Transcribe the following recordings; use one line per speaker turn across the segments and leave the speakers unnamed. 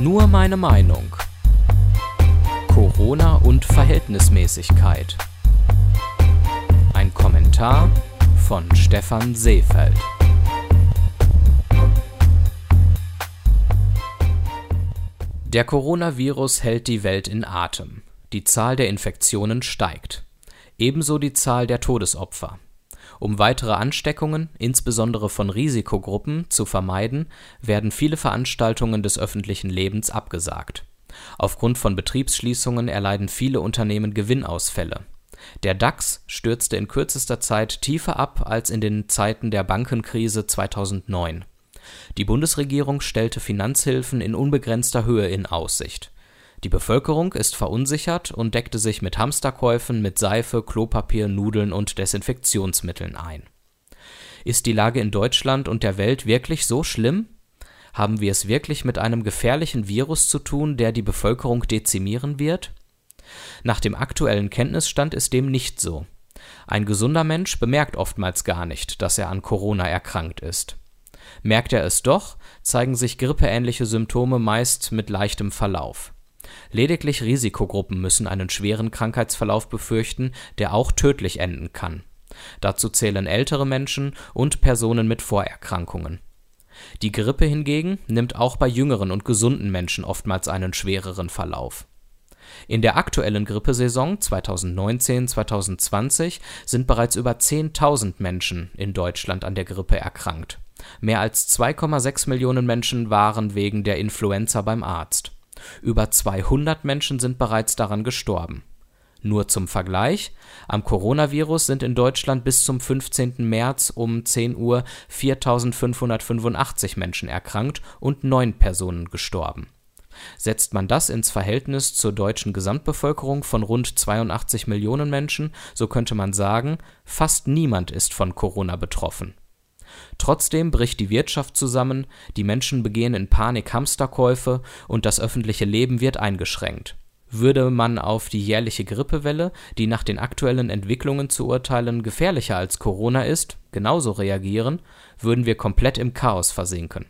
Nur meine Meinung. Corona und Verhältnismäßigkeit. Ein Kommentar von Stefan Seefeld. Der Coronavirus hält die Welt in Atem. Die Zahl der Infektionen steigt. Ebenso die Zahl der Todesopfer. Um weitere Ansteckungen, insbesondere von Risikogruppen, zu vermeiden, werden viele Veranstaltungen des öffentlichen Lebens abgesagt. Aufgrund von Betriebsschließungen erleiden viele Unternehmen Gewinnausfälle. Der DAX stürzte in kürzester Zeit tiefer ab als in den Zeiten der Bankenkrise 2009. Die Bundesregierung stellte Finanzhilfen in unbegrenzter Höhe in Aussicht die Bevölkerung ist verunsichert und deckte sich mit Hamsterkäufen mit Seife, Klopapier, Nudeln und Desinfektionsmitteln ein. Ist die Lage in Deutschland und der Welt wirklich so schlimm? Haben wir es wirklich mit einem gefährlichen Virus zu tun, der die Bevölkerung dezimieren wird? Nach dem aktuellen Kenntnisstand ist dem nicht so. Ein gesunder Mensch bemerkt oftmals gar nicht, dass er an Corona erkrankt ist. Merkt er es doch, zeigen sich grippeähnliche Symptome meist mit leichtem Verlauf. Lediglich Risikogruppen müssen einen schweren Krankheitsverlauf befürchten, der auch tödlich enden kann. Dazu zählen ältere Menschen und Personen mit Vorerkrankungen. Die Grippe hingegen nimmt auch bei jüngeren und gesunden Menschen oftmals einen schwereren Verlauf. In der aktuellen Grippesaison 2019/2020 sind bereits über 10.000 Menschen in Deutschland an der Grippe erkrankt. Mehr als 2,6 Millionen Menschen waren wegen der Influenza beim Arzt über 200 Menschen sind bereits daran gestorben. Nur zum Vergleich: Am Coronavirus sind in Deutschland bis zum 15. März um 10 Uhr 4.585 Menschen erkrankt und neun Personen gestorben. Setzt man das ins Verhältnis zur deutschen Gesamtbevölkerung von rund 82 Millionen Menschen, so könnte man sagen, fast niemand ist von Corona betroffen Trotzdem bricht die Wirtschaft zusammen, die Menschen begehen in Panik Hamsterkäufe und das öffentliche Leben wird eingeschränkt. Würde man auf die jährliche Grippewelle, die nach den aktuellen Entwicklungen zu urteilen gefährlicher als Corona ist, genauso reagieren, würden wir komplett im Chaos versinken.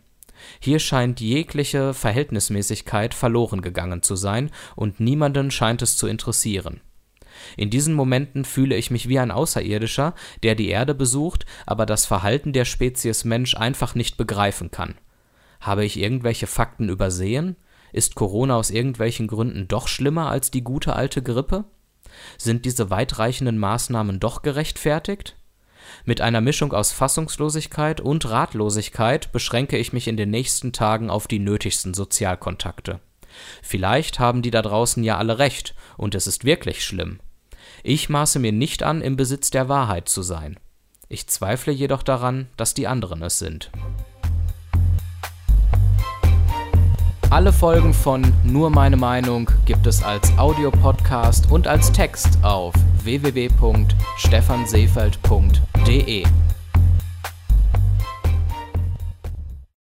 Hier scheint jegliche Verhältnismäßigkeit verloren gegangen zu sein, und niemanden scheint es zu interessieren in diesen Momenten fühle ich mich wie ein Außerirdischer, der die Erde besucht, aber das Verhalten der Spezies Mensch einfach nicht begreifen kann. Habe ich irgendwelche Fakten übersehen? Ist Corona aus irgendwelchen Gründen doch schlimmer als die gute alte Grippe? Sind diese weitreichenden Maßnahmen doch gerechtfertigt? Mit einer Mischung aus Fassungslosigkeit und Ratlosigkeit beschränke ich mich in den nächsten Tagen auf die nötigsten Sozialkontakte. Vielleicht haben die da draußen ja alle recht und es ist wirklich schlimm. Ich maße mir nicht an, im Besitz der Wahrheit zu sein. Ich zweifle jedoch daran, dass die anderen es sind. Alle Folgen von Nur meine Meinung gibt es als Audiopodcast und als Text auf www.stephanseefeld.de.